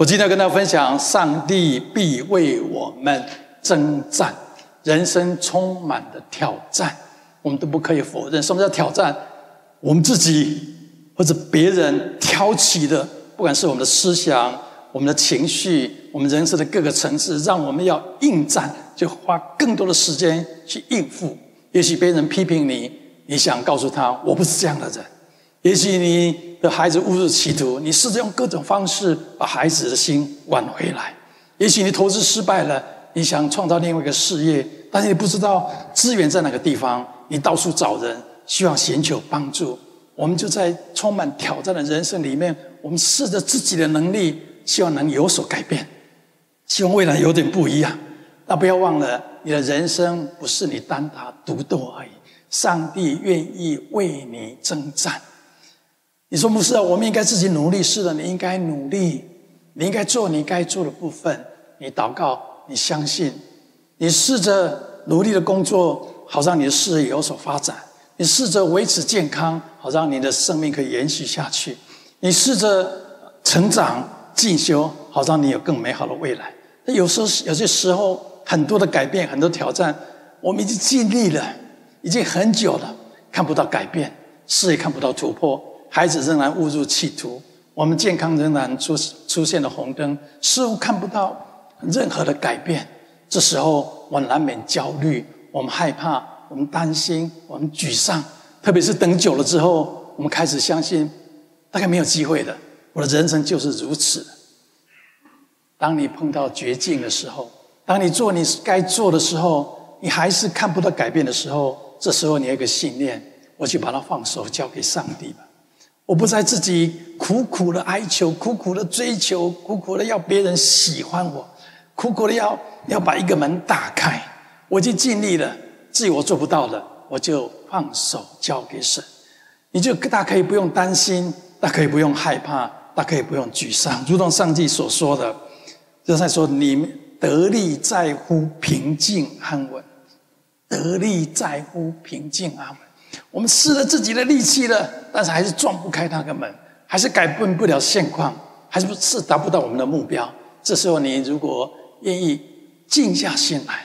我今天要跟大家分享，上帝必为我们征战。人生充满的挑战，我们都不可以否认。什么叫挑战？我们自己或者别人挑起的，不管是我们的思想、我们的情绪、我们人生的各个层次，让我们要应战，就花更多的时间去应付。也许别人批评你，你想告诉他我不是这样的人；也许你的孩子误入歧途，你试着用各种方式把孩子的心挽回来；也许你投资失败了。你想创造另外一个事业，但是你不知道资源在哪个地方，你到处找人，希望寻求帮助。我们就在充满挑战的人生里面，我们试着自己的能力，希望能有所改变，希望未来有点不一样。那不要忘了，你的人生不是你单打独斗而已，上帝愿意为你征战。你说牧师啊，我们应该自己努力，是的，你应该努力，你应该做你该做的部分，你祷告。你相信，你试着努力的工作，好让你的事业有所发展；你试着维持健康，好让你的生命可以延续下去；你试着成长进修，好让你有更美好的未来。那有时候，有些时候，很多的改变，很多挑战，我们已经尽力了，已经很久了，看不到改变，事业看不到突破，孩子仍然误入歧途，我们健康仍然出出现了红灯，似乎看不到。任何的改变，这时候我难免焦虑，我们害怕，我们担心，我们沮丧。特别是等久了之后，我们开始相信，大概没有机会的。我的人生就是如此。当你碰到绝境的时候，当你做你该做的时候，你还是看不到改变的时候，这时候你有一个信念：我就把它放手，交给上帝吧。我不再自己苦苦的哀求，苦苦的追求，苦苦的要别人喜欢我。苦苦的要要把一个门打开，我已经尽力了，自己我做不到的，我就放手交给神。你就大可以不用担心，大可以不用害怕，大可以不用沮丧。如同上帝所说的，就在说：“你得力在乎平静安稳，得力在乎平静安稳。”我们试了自己的力气了，但是还是撞不开那个门，还是改变不了现况，还是不是达不到我们的目标。这时候，你如果愿意静下心来，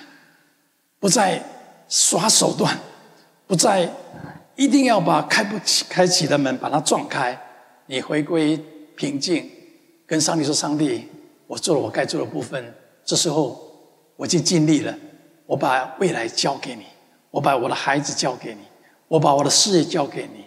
不再耍手段，不再一定要把开不起、开启的门把它撞开。你回归平静，跟上帝说：“上帝，我做了我该做的部分。这时候我已经尽力了，我把未来交给你，我把我的孩子交给你，我把我的事业交给你，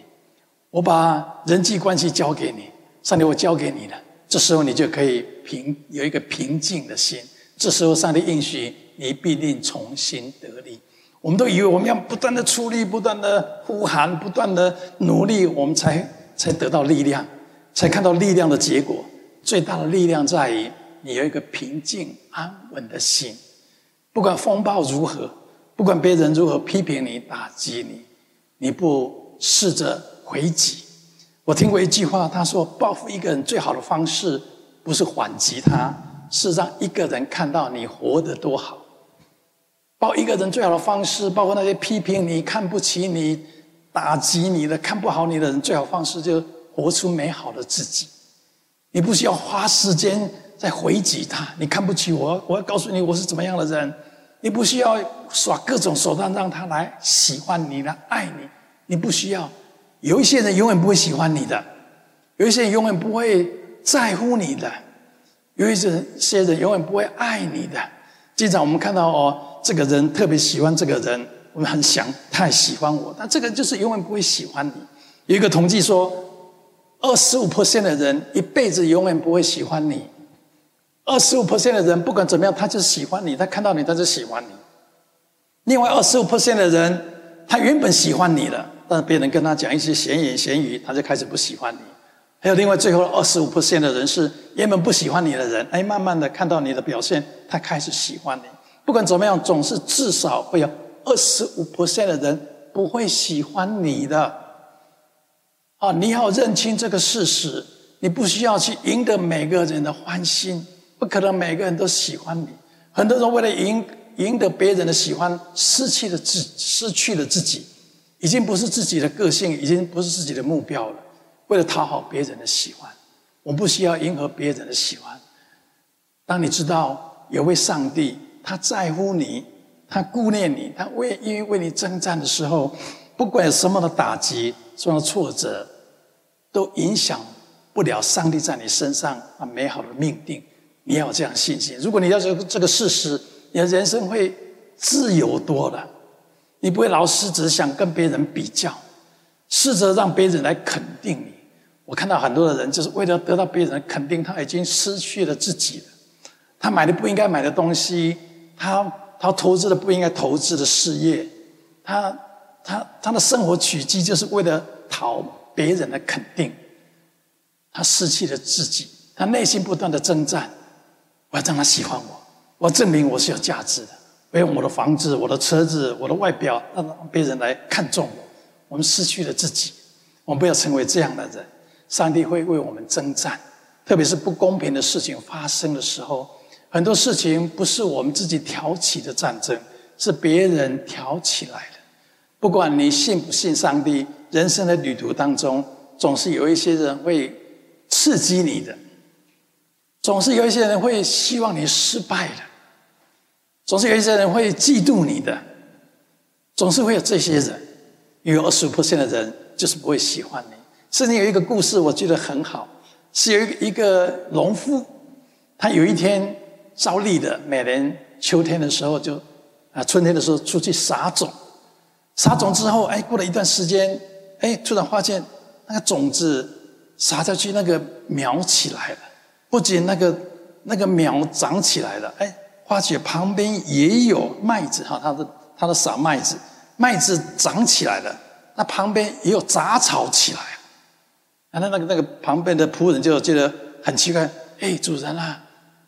我把人际关系交给你。上帝，我交给你了。这时候你就可以平有一个平静的心。”这时候，上帝应许你必定重新得力。我们都以为我们要不断的出力，不断的呼喊，不断的努力，我们才才得到力量，才看到力量的结果。最大的力量在于你有一个平静安稳的心。不管风暴如何，不管别人如何批评你、打击你，你不试着回击。我听过一句话，他说：“报复一个人最好的方式，不是反击他。”是让一个人看到你活得多好。报一个人最好的方式，包括那些批评你、看不起你、打击你的、看不好你的人，最好方式就是活出美好的自己。你不需要花时间在回击他，你看不起我，我要告诉你我是怎么样的人。你不需要耍各种手段让他来喜欢你、来爱你。你不需要。有一些人永远不会喜欢你的，有一些人永远不会在乎你的。有一些些人永远不会爱你的。经常我们看到哦，这个人特别喜欢这个人，我们很想太喜欢我，但这个就是永远不会喜欢你。有一个统计说，二十五 percent 的人一辈子永远不会喜欢你。二十五 percent 的人不管怎么样，他就喜欢你，他看到你他就喜欢你。另外二十五 percent 的人，他原本喜欢你的，但是别人跟他讲一些闲言闲语，他就开始不喜欢你。还有另外最后二十五 percent 的人是原本不喜欢你的人，哎，慢慢的看到你的表现，他开始喜欢你。不管怎么样，总是至少会有二十五 percent 的人不会喜欢你的。啊，你要认清这个事实，你不需要去赢得每个人的欢心，不可能每个人都喜欢你。很多人为了赢赢得别人的喜欢，失去了自失去了自己，已经不是自己的个性，已经不是自己的目标了。为了讨好别人的喜欢，我不需要迎合别人的喜欢。当你知道有位上帝，他在乎你，他顾念你，他为因为为你征战的时候，不管什么的打击、什么挫折，都影响不了上帝在你身上那美好的命定。你要有这样信心。如果你要这个这个事实，你的人生会自由多了。你不会老是只想跟别人比较，试着让别人来肯定你。我看到很多的人，就是为了得到别人的肯定，他已经失去了自己了。他买的不应该买的东西，他他投资的不应该投资的事业，他他他的生活取机就是为了讨别人的肯定。他失去了自己，他内心不断的征战。我要让他喜欢我，我要证明我是有价值的。我用我的房子、我的车子、我的外表，让别人来看重我。我们失去了自己，我们不要成为这样的人。上帝会为我们征战，特别是不公平的事情发生的时候，很多事情不是我们自己挑起的战争，是别人挑起来的。不管你信不信上帝，人生的旅途当中，总是有一些人会刺激你的，总是有一些人会希望你失败的。总是有一些人会嫉妒你的，总是会有这些人，因为二十五的人就是不会喜欢你。甚至有一个故事，我觉得很好，是有一个一个农夫，他有一天照例的每年秋天的时候就啊春天的时候出去撒种，撒种之后，哎，过了一段时间，哎，突然发现那个种子撒下去，那个苗起来了，不仅那个那个苗长起来了，哎。发觉旁边也有麦子哈，他的他的撒麦子，麦子长起来了，那旁边也有杂草起来，啊，那那个那个旁边的仆人就觉得很奇怪，哎，主人啊，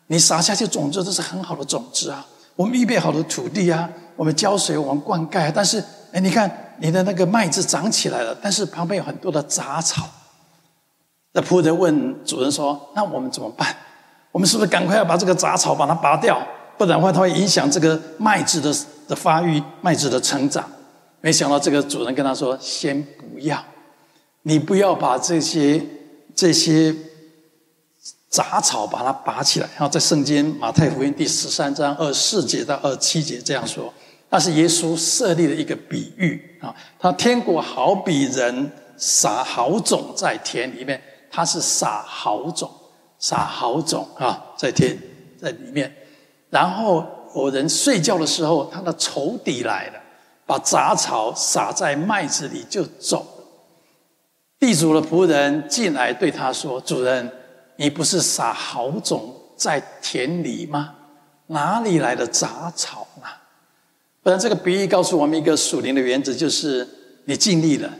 你撒下去种子都是很好的种子啊，我们预备好的土地啊，我们浇水，我们灌溉，但是哎，你看你的那个麦子长起来了，但是旁边有很多的杂草。那仆人问主人说：“那我们怎么办？我们是不是赶快要把这个杂草把它拔掉？”不然的话，它会影响这个麦子的的发育、麦子的成长。没想到这个主人跟他说：“先不要，你不要把这些这些杂草把它拔起来。”然后在圣经马太福音第十三章二十四节到二十七节这样说。那是耶稣设立的一个比喻啊。他天国好比人撒好种在田里面，他是撒好种，撒好种啊，在田在里面。然后有人睡觉的时候，他的仇敌来了，把杂草撒在麦子里就走了。地主的仆人进来对他说：“主人，你不是撒好种在田里吗？哪里来的杂草呢？”不然，这个比喻告诉我们一个属灵的原则，就是你尽力了，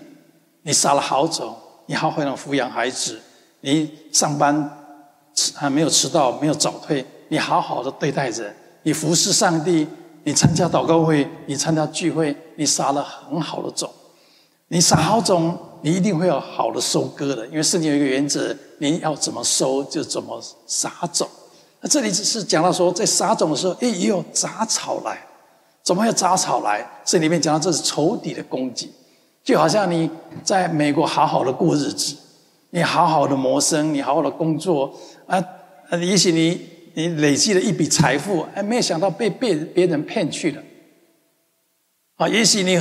你撒了好种，你好好的抚养孩子，你上班还没有迟到，没有早退。你好好的对待人，你服侍上帝，你参加祷告会，你参加聚会，你撒了很好的种，你撒好种，你一定会有好的收割的。因为圣经有一个原则，你要怎么收就怎么撒种。那这里只是讲到说，在撒种的时候，诶，也有杂草来，怎么会有杂草来？这里面讲到这是仇敌的攻击，就好像你在美国好好的过日子，你好好的谋生，你好好的工作啊，也许你。你累积了一笔财富，哎，没有想到被被别人骗去了。啊，也许你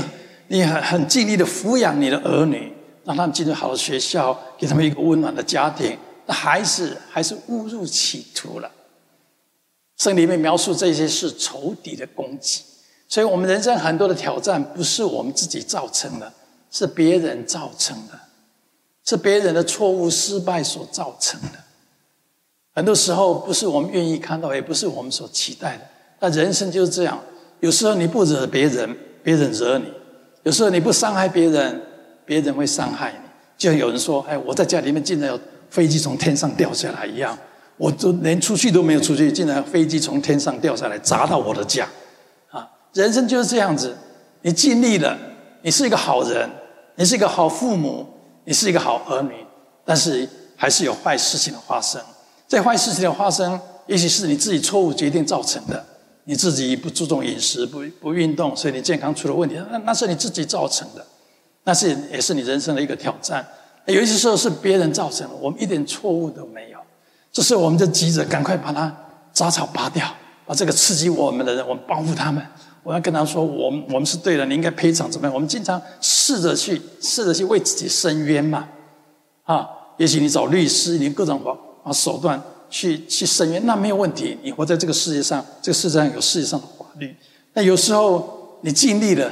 你很很尽力的抚养你的儿女，让他们进入好的学校，给他们一个温暖的家庭，那孩子还是误入歧途了。圣经里面描述这些是仇敌的攻击，所以我们人生很多的挑战不是我们自己造成的，是别人造成的，是别人的错误失败所造成的。很多时候不是我们愿意看到，也不是我们所期待的。那人生就是这样，有时候你不惹别人，别人惹你；有时候你不伤害别人，别人会伤害你。就像有人说：“哎，我在家里面竟然有飞机从天上掉下来一样，我都连出去都没有出去，竟然飞机从天上掉下来砸到我的家。”啊，人生就是这样子，你尽力了，你是一个好人，你是一个好父母，你是一个好儿女，但是还是有坏事情的发生。这坏事情的发生，也许是你自己错误决定造成的。你自己不注重饮食，不不运动，所以你健康出了问题。那那是你自己造成的，那是也是你人生的一个挑战。有一些时候是别人造成的，我们一点错误都没有。这时候我们就急着赶快把它杂草拔掉，把这个刺激我们的人，我们报复他们。我要跟他说，我们我们是对的，你应该赔偿怎么样？我们经常试着去试着去为自己伸冤嘛，啊，也许你找律师，你各种方啊手段去去伸冤，那没有问题。你活在这个世界上，这个世界上有世界上的法律。但有时候你尽力了，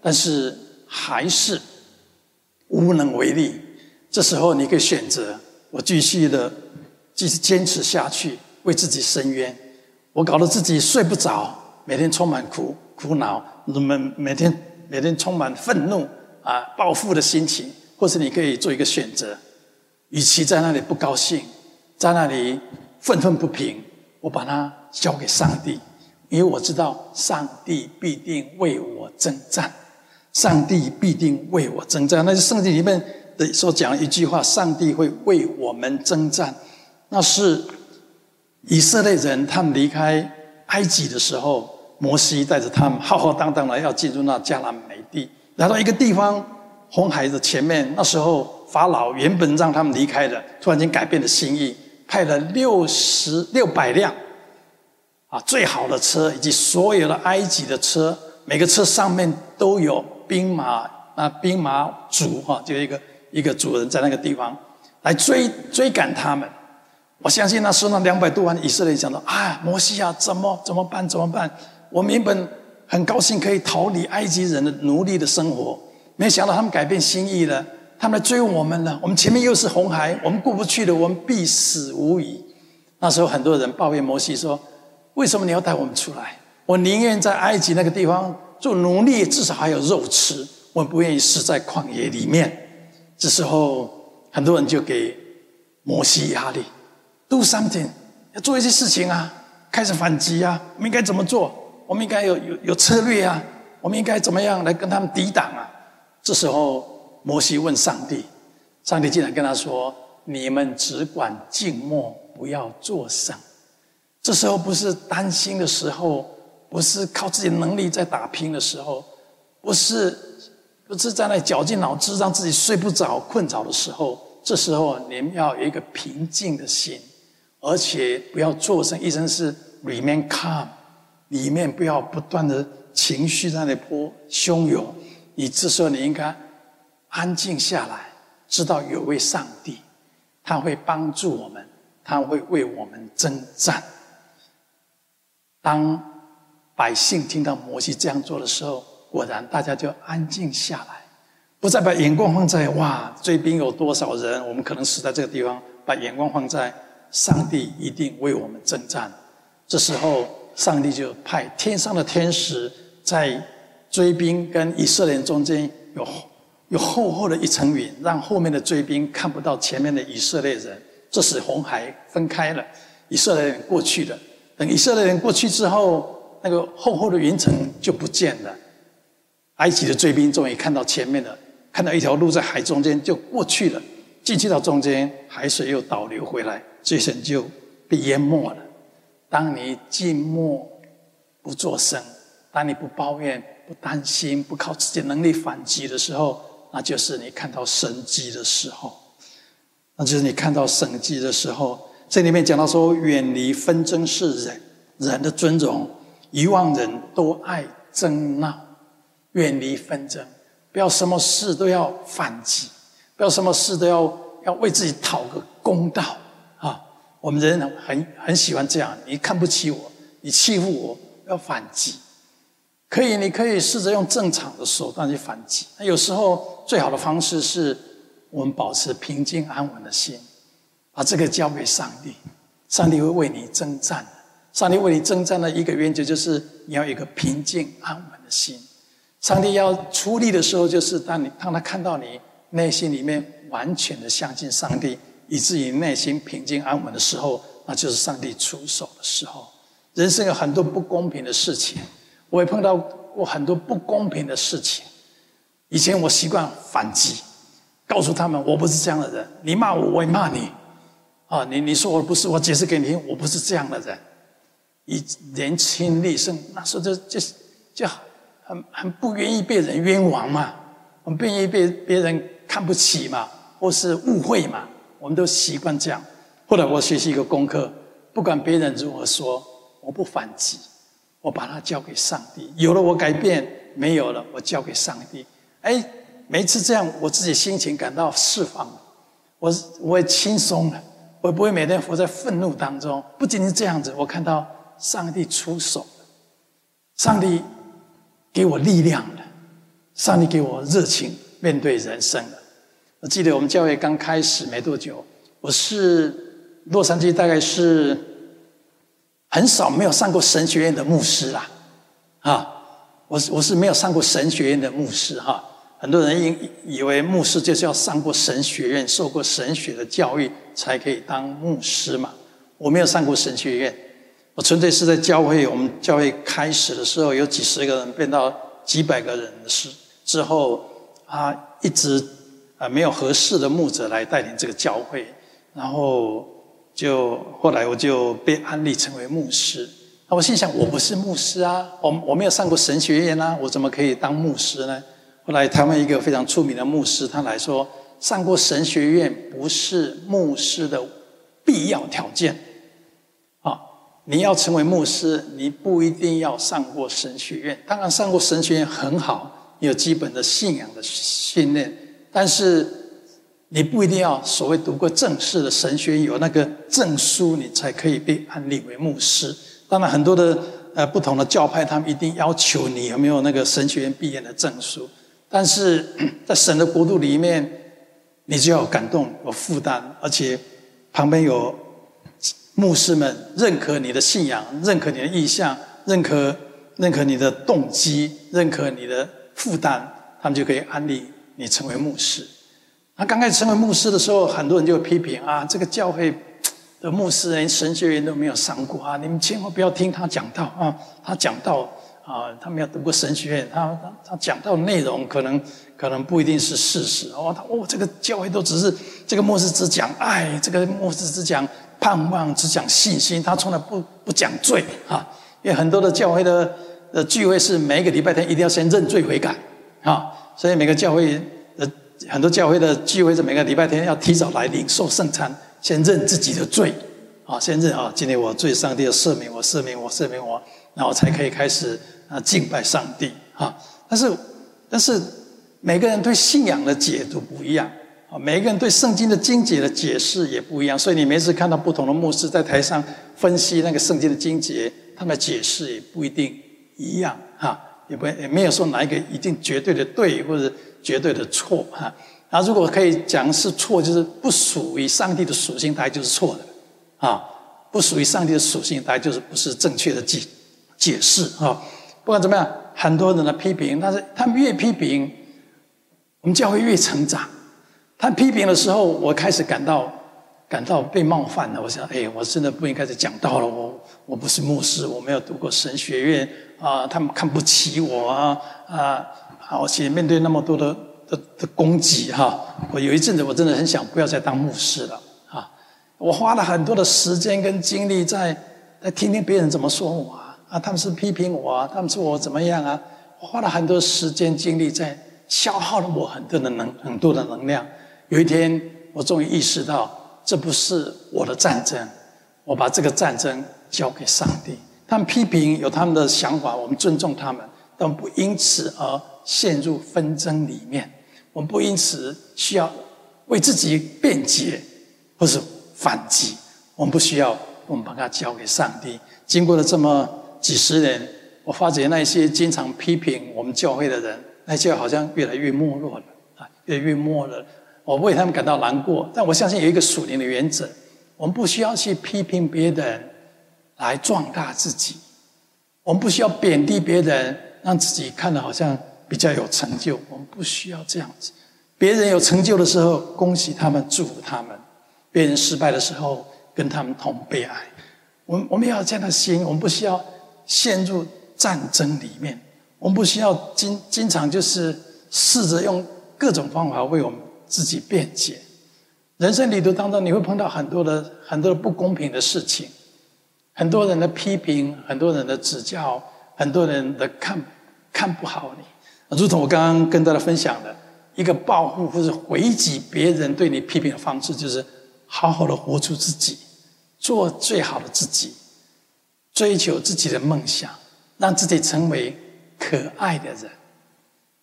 但是还是无能为力。这时候你可以选择，我继续的继续坚持下去，为自己伸冤。我搞得自己睡不着，每天充满苦。苦恼，你们每天每天充满愤怒啊，报复的心情，或是你可以做一个选择，与其在那里不高兴，在那里愤愤不平，我把它交给上帝，因为我知道上帝必定为我征战，上帝必定为我征战。那是圣经里面的所讲一句话：上帝会为我们征战。那是以色列人他们离开埃及的时候。摩西带着他们浩浩荡荡的要进入那迦南美地，来到一个地方，红海的前面。那时候法老原本让他们离开的，突然间改变了心意，派了六十六百辆啊最好的车，以及所有的埃及的车，每个车上面都有兵马啊兵马主哈，就一个一个主人在那个地方来追追赶他们。我相信那时候那两百多万以色列人讲到啊，摩西啊，怎么怎么办？怎么办？我们原本很高兴可以逃离埃及人的奴隶的生活，没想到他们改变心意了，他们来追我们了。我们前面又是红海，我们过不去了，我们必死无疑。那时候很多人抱怨摩西说：“为什么你要带我们出来？我宁愿在埃及那个地方做奴隶，至少还有肉吃。我不愿意死在旷野里面。”这时候很多人就给摩西压力：“Do something，要做一些事情啊，开始反击啊，我们应该怎么做？”我们应该有有有策略啊！我们应该怎么样来跟他们抵挡啊？这时候，摩西问上帝，上帝竟然跟他说：“你们只管静默，不要作声。”这时候不是担心的时候，不是靠自己能力在打拼的时候，不是不是在那绞尽脑汁让自己睡不着、困着的时候。这时候，你们要有一个平静的心，而且不要作声，意思是 remain calm。里面不要不断的情绪在那里波汹涌，你这时候你应该安静下来，知道有位上帝，他会帮助我们，他会为我们征战。当百姓听到摩西这样做的时候，果然大家就安静下来，不再把眼光放在哇追兵有多少人，我们可能死在这个地方，把眼光放在上帝一定为我们征战。这时候。上帝就派天上的天使在追兵跟以色列中间有有厚厚的一层云，让后面的追兵看不到前面的以色列人。这时红海分开了，以色列人过去了。等以色列人过去之后，那个厚厚的云层就不见了。埃及的追兵终于看到前面的，看到一条路在海中间就过去了。进去到中间，海水又倒流回来，这些人就被淹没了。当你静默不作声，当你不抱怨、不担心、不靠自己能力反击的时候，那就是你看到神迹的时候。那就是你看到神迹的时候。这里面讲到说，远离纷争是人人的尊荣，愚妄人都爱争闹。远离纷争，不要什么事都要反击，不要什么事都要要为自己讨个公道。我们人很很喜欢这样，你看不起我，你欺负我，要反击。可以，你可以试着用正常的手段去反击。那有时候最好的方式是我们保持平静安稳的心，把这个交给上帝，上帝会为你征战。上帝为你征战的一个原则就是你要有一个平静安稳的心。上帝要出力的时候，就是当你当他看到你内心里面完全的相信上帝。以至于内心平静安稳的时候，那就是上帝出手的时候。人生有很多不公平的事情，我也碰到过很多不公平的事情。以前我习惯反击，告诉他们我不是这样的人。你骂我，我也骂你。啊，你你说我不是，我解释给你听，我不是这样的人。以年轻力盛，那时候就就就很很不愿意被人冤枉嘛，很不愿意被别人看不起嘛，或是误会嘛。我们都习惯这样。后来我学习一个功课，不管别人如何说，我不反击，我把它交给上帝。有了我改变，没有了我交给上帝。哎，每次这样，我自己心情感到释放了，我我也轻松了，我不会每天活在愤怒当中。不仅仅这样子，我看到上帝出手了，上帝给我力量了，上帝给我热情面对人生。我记得我们教会刚开始没多久，我是洛杉矶，大概是很少没有上过神学院的牧师啦，啊，我是我是没有上过神学院的牧师哈。很多人以以为牧师就是要上过神学院，受过神学的教育才可以当牧师嘛。我没有上过神学院，我纯粹是在教会，我们教会开始的时候有几十个人变到几百个人的时之后啊，一直。啊，没有合适的牧者来带领这个教会，然后就后来我就被安利成为牧师。那我心想，我不是牧师啊，我我没有上过神学院啊，我怎么可以当牧师呢？后来台湾一个非常出名的牧师，他来说，上过神学院不是牧师的必要条件。啊，你要成为牧师，你不一定要上过神学院。当然，上过神学院很好，有基本的信仰的训练。但是你不一定要所谓读过正式的神学，有那个证书，你才可以被安立为牧师。当然，很多的呃不同的教派，他们一定要求你有没有那个神学院毕业的证书。但是在神的国度里面，你就要感动、有负担，而且旁边有牧师们认可你的信仰，认可你的意向，认可认可你的动机，认可你的负担，他们就可以安立。你成为牧师，他刚开始成为牧师的时候，很多人就批评啊，这个教会的牧师连神学院都没有上过啊，你们千万不要听他讲道啊，他讲道啊，他没有读过神学院，他他他讲道内容可能可能不一定是事实哦，他哦，这个教会都只是这个牧师只讲爱，这个牧师只讲盼望，只讲信心，他从来不不讲罪啊，因为很多的教会的的聚会是每一个礼拜天一定要先认罪悔改啊。所以每个教会呃很多教会的聚会是每个礼拜天要提早来领受圣餐，先认自己的罪，啊，先认啊，今天我罪，上帝要赦免我，赦免我，赦免我，然后才可以开始啊敬拜上帝啊。但是，但是每个人对信仰的解读不一样啊，每个人对圣经的经节的解释也不一样，所以你每次看到不同的牧师在台上分析那个圣经的经节，他们的解释也不一定一样哈。也不也没有说哪一个一定绝对的对或者绝对的错哈。那如果可以讲是错，就是不属于上帝的属性，大概就是错的啊。不属于上帝的属性，大概就是不是正确的解解释啊。不管怎么样，很多人的批评，但是他们越批评，我们教会越成长。他批评的时候，我开始感到感到被冒犯了。我想，哎，我真的不应该再讲道了。我我不是牧师，我没有读过神学院。啊，他们看不起我啊啊！而且面对那么多的的的攻击哈，我有一阵子我真的很想不要再当牧师了啊！我花了很多的时间跟精力在在听听别人怎么说我啊，啊，他们是批评我啊，他们说我怎么样啊？我花了很多时间精力在消耗了我很多的能很多的能量。有一天，我终于意识到，这不是我的战争，我把这个战争交给上帝。他们批评有他们的想法，我们尊重他们，但不因此而陷入纷争里面。我们不因此需要为自己辩解或是反击。我们不需要，我们把它交给上帝。经过了这么几十年，我发觉那些经常批评我们教会的人，那些好像越来越没落了啊，越来越没落了。我为他们感到难过，但我相信有一个属灵的原则：我们不需要去批评别人。来壮大自己，我们不需要贬低别人，让自己看得好像比较有成就。我们不需要这样子。别人有成就的时候，恭喜他们，祝福他们；别人失败的时候，跟他们同悲哀。我们我们要这样的心，我们不需要陷入战争里面，我们不需要经经常就是试着用各种方法为我们自己辩解。人生旅途当中，你会碰到很多的很多的不公平的事情。很多人的批评，很多人的指教，很多人的看看不好你，如同我刚刚跟大家分享的，一个报复或者回击别人对你批评的方式，就是好好的活出自己，做最好的自己，追求自己的梦想，让自己成为可爱的人，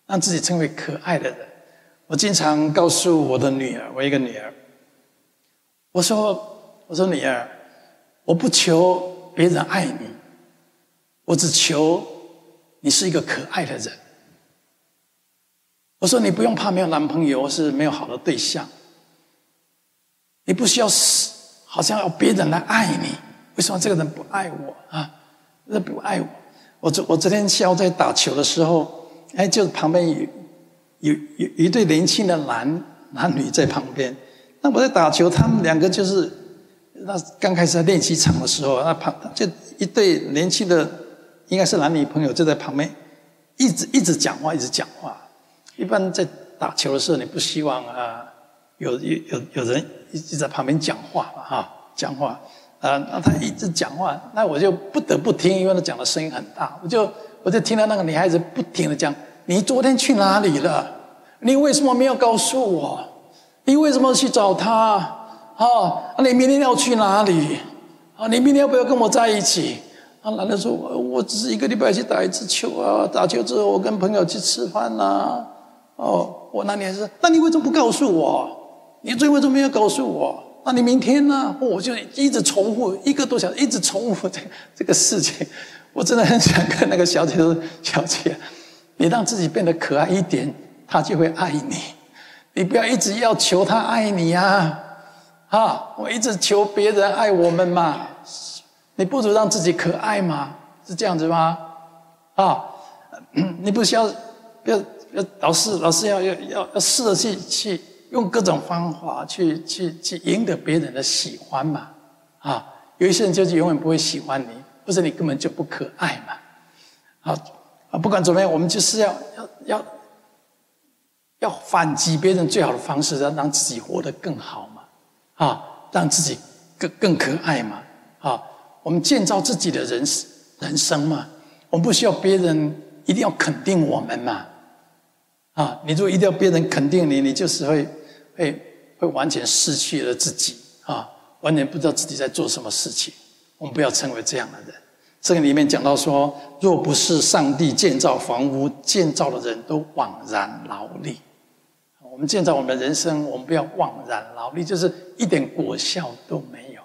让自己成为可爱的人。我经常告诉我的女儿，我一个女儿，我说：“我说女儿，我不求别人爱你，我只求你是一个可爱的人。”我说：“你不用怕没有男朋友，或是没有好的对象。你不需要死，好像要别人来爱你。为什么这个人不爱我啊？人不爱我。我昨我昨天下午在打球的时候，哎，就旁边有有有一对年轻的男男女在旁边。那我在打球，他们两个就是那刚开始在练习场的时候，那旁就一对年轻的，应该是男女朋友，就在旁边一直一直讲话，一直讲话。”一般在打球的时候，你不希望啊有有有有人一直在旁边讲话嘛哈，讲话啊，那他一直讲话，那我就不得不听，因为他讲的声音很大，我就我就听到那个女孩子不停的讲：“你昨天去哪里了？你为什么没有告诉我？你为什么去找他？啊，你明天要去哪里？啊，你明天要不要跟我在一起？”啊，男的说：“我我只是一个礼拜去打一次球啊，打球之后我跟朋友去吃饭呐、”哦，我那年是，那你为什么不告诉我？你最为什么没有告诉我？那你明天呢？我就一直重复一个多小时，一直重复这这个事情。我真的很想跟那个小姐说：“小姐，你让自己变得可爱一点，他就会爱你。你不要一直要求他爱你呀！啊，我一直求别人爱我们嘛，你不如让自己可爱嘛，是这样子吗？啊，你不需要要。”要老师，老师要要要试着去去用各种方法去去去赢得别人的喜欢嘛，啊，有一些人就是永远不会喜欢你，或者你根本就不可爱嘛，啊啊，不管怎么样，我们就是要要要要反击别人最好的方式，要让自己活得更好，啊，让自己更更可爱嘛，啊，我们建造自己的人人生嘛，我们不需要别人一定要肯定我们嘛。啊，你如果一定要别人肯定你，你就是会会会完全失去了自己啊，完全不知道自己在做什么事情。我们不要成为这样的人。这个里面讲到说，若不是上帝建造房屋，建造的人都枉然劳力。我们建造我们的人生，我们不要枉然劳力，就是一点果效都没有。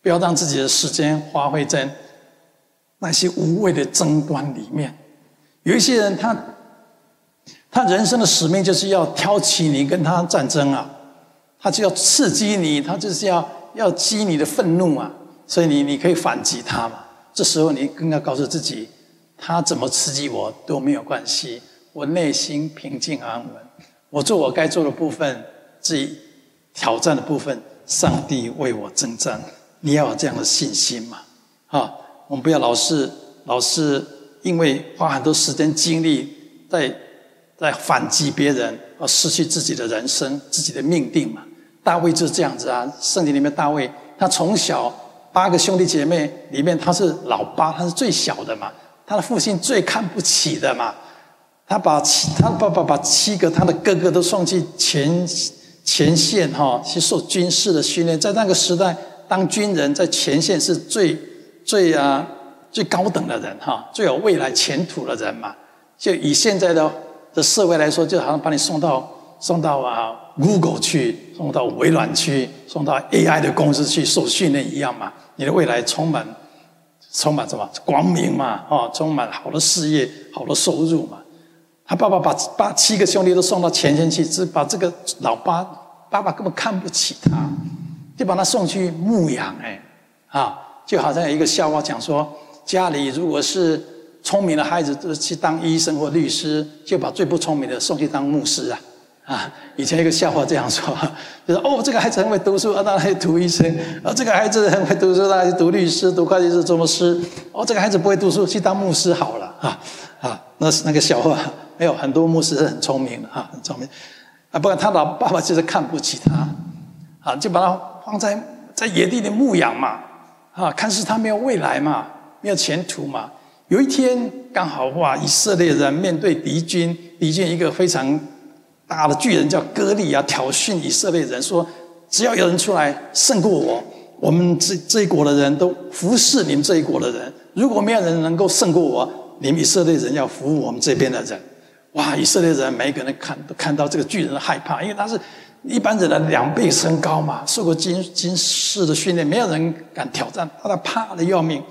不要让自己的时间花费在那些无谓的争端里面。有一些人他。他人生的使命就是要挑起你跟他战争啊，他就要刺激你，他就是要要激你的愤怒啊，所以你你可以反击他嘛。这时候你更要告诉自己，他怎么刺激我都没有关系，我内心平静安稳，我做我该做的部分，自己挑战的部分，上帝为我征战。你要有这样的信心嘛？啊，我们不要老是老是因为花很多时间精力在。在反击别人，而失去自己的人生、自己的命定嘛？大卫就是这样子啊。圣经里面，大卫他从小八个兄弟姐妹里面，他是老八，他是最小的嘛。他的父亲最看不起的嘛。他把七，他爸爸把七个他的哥哥都送去前前线哈，去受军事的训练。在那个时代，当军人在前线是最最啊最高等的人哈，最有未来前途的人嘛。就以现在的。的社会来说，就好像把你送到送到啊 Google 去，送到微软去，送到 AI 的公司去受训练一样嘛。你的未来充满充满什么光明嘛？哦，充满好的事业、好的收入嘛。他爸爸把八七个兄弟都送到前线去，只把这个老八爸爸根本看不起他，就把他送去牧养。哎，啊，就好像有一个笑话讲说，家里如果是。聪明的孩子都去当医生或律师，就把最不聪明的送去当牧师啊！啊，以前一个笑话这样说，就是哦，这个孩子很会读书，啊，他来读医生；啊，这个孩子很会读书，他来读律师、读会计师、做牧师。哦，这个孩子不会读书，去当牧师好了啊！啊，那是那个笑话，没有很多牧师很聪明的啊，很聪明啊，不然他老爸爸就是看不起他，啊，就把他放在在野地里牧养嘛，啊，看似他没有未来嘛，没有前途嘛。有一天刚好哇，以色列人面对敌军，敌军一个非常大的巨人叫歌利亚，挑衅以色列人说：“只要有人出来胜过我，我们这这一国的人都服侍你们这一国的人。如果没有人能够胜过我，你们以色列人要服务我们这边的人。哇！以色列人每一个人看都看到这个巨人害怕，因为他是一般人的两倍身高嘛，受过军军事的训练，没有人敢挑战，他怕的要命。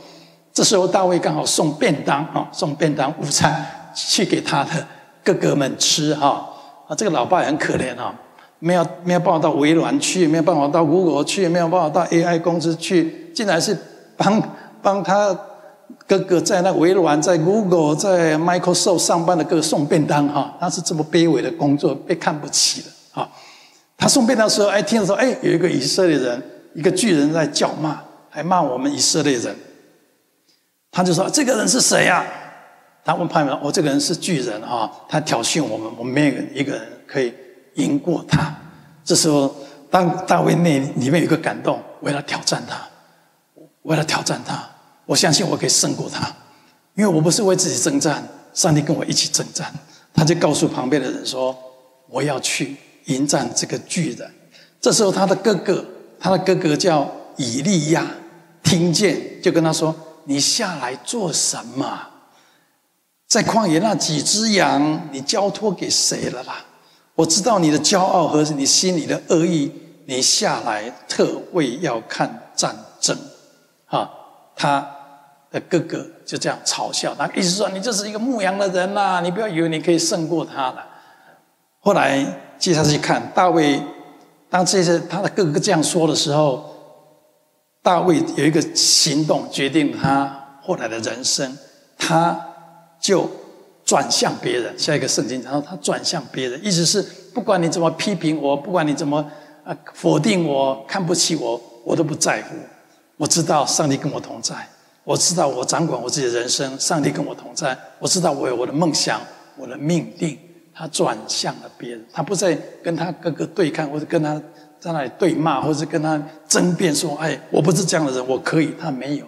这时候大卫刚好送便当啊，送便当午餐去给他的哥哥们吃哈啊，这个老爸也很可怜啊，没有没有办法到微软去，没有办法到谷歌去，没有办法到 AI 公司去，竟然是帮帮他。哥哥在那微软、在 Google、在 Microsoft 上班的哥哥送便当哈，他是这么卑微的工作，被看不起的啊。他送便当的时候，哎，听说哎，有一个以色列人，一个巨人在叫骂，还骂我们以色列人。他就说：“这个人是谁呀？”他问旁边：“我这个人是巨人啊，他挑衅我们，我们没有一个人可以赢过他。”这时候，当大卫内里面有个感动，为了挑战他，为了挑战他。我相信我可以胜过他，因为我不是为自己征战，上帝跟我一起征战。他就告诉旁边的人说：“我要去迎战这个巨人。”这时候，他的哥哥，他的哥哥叫以利亚，听见就跟他说：“你下来做什么？在旷野那几只羊，你交托给谁了啦？我知道你的骄傲和你心里的恶意，你下来特为要看战争，啊，他。”的哥哥就这样嘲笑他，意思说你就是一个牧羊的人呐、你不要以为你可以胜过他了。后来接下去看大卫，当这些他的哥哥这样说的时候，大卫有一个行动决定他后来的人生，他就转向别人。下一个圣经，然后他转向别人，意思是不管你怎么批评我，不管你怎么啊否定我、看不起我，我都不在乎。我知道上帝跟我同在。我知道我掌管我自己的人生，上帝跟我同在。我知道我有我的梦想，我的命定。他转向了别人，他不再跟他哥哥对抗，或者跟他在那里对骂，或者跟他争辩说：“哎，我不是这样的人，我可以。”他没有。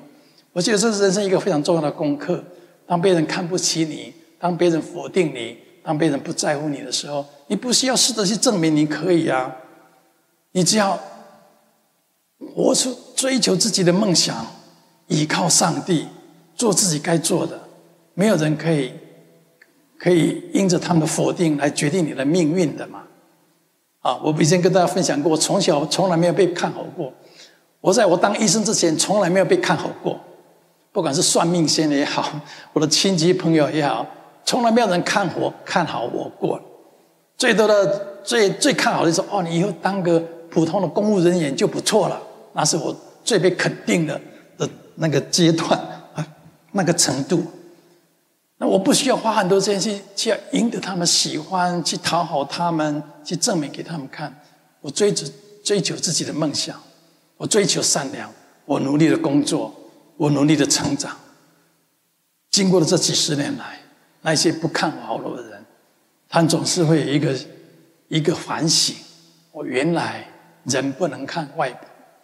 我觉得这是人生一个非常重要的功课。当别人看不起你，当别人否定你，当别人不在乎你的时候，你不需要试着去证明你可以啊。你只要活出追求自己的梦想。依靠上帝，做自己该做的，没有人可以可以因着他们的否定来决定你的命运的嘛？啊，我以前跟大家分享过，我从小从来没有被看好过。我在我当医生之前，从来没有被看好过。不管是算命先生也好，我的亲戚朋友也好，从来没有人看我看好我过。最多的最最看好的就是哦，你以后当个普通的公务人员就不错了，那是我最被肯定的。那个阶段啊，那个程度，那我不需要花很多时间去去赢得他们喜欢，去讨好他们，去证明给他们看。我追求追求自己的梦想，我追求善良，我努力的工作，我努力的成长。经过了这几十年来，那些不看好我的人，他们总是会有一个一个反省：我原来人不能看外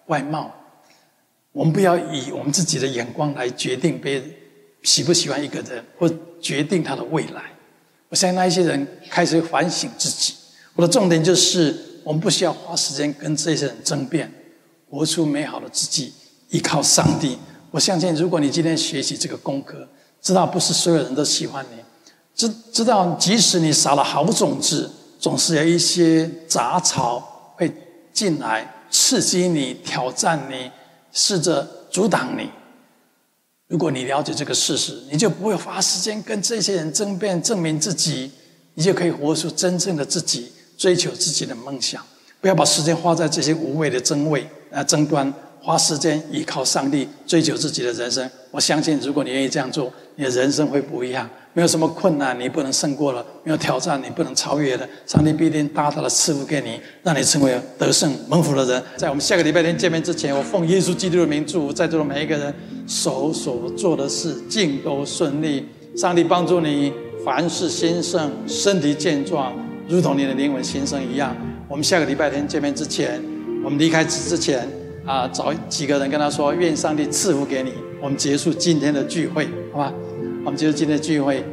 外貌。我们不要以我们自己的眼光来决定别人喜不喜欢一个人，或决定他的未来。我相信那一些人开始反省自己。我的重点就是，我们不需要花时间跟这些人争辩，活出美好的自己，依靠上帝。我相信，如果你今天学习这个功课，知道不是所有人都喜欢你，知知道即使你撒了好种子，总是有一些杂草会进来刺激你、挑战你。试着阻挡你。如果你了解这个事实，你就不会花时间跟这些人争辩，证明自己，你就可以活出真正的自己，追求自己的梦想。不要把时间花在这些无谓的争位啊争端。花时间依靠上帝，追求自己的人生。我相信，如果你愿意这样做，你的人生会不一样。没有什么困难你不能胜过了，没有挑战你不能超越的。上帝必定大大的赐福给你，让你成为得胜蒙福的人。在我们下个礼拜天见面之前，我奉耶稣基督的名祝福在座的每一个人，手所做的事尽都顺利。上帝帮助你，凡事兴盛，身体健壮，如同你的灵魂兴盛一样。我们下个礼拜天见面之前，我们离开之之前。啊，找几个人跟他说：“愿上帝赐福给你。”我们结束今天的聚会，好吧？我们就是今天聚会。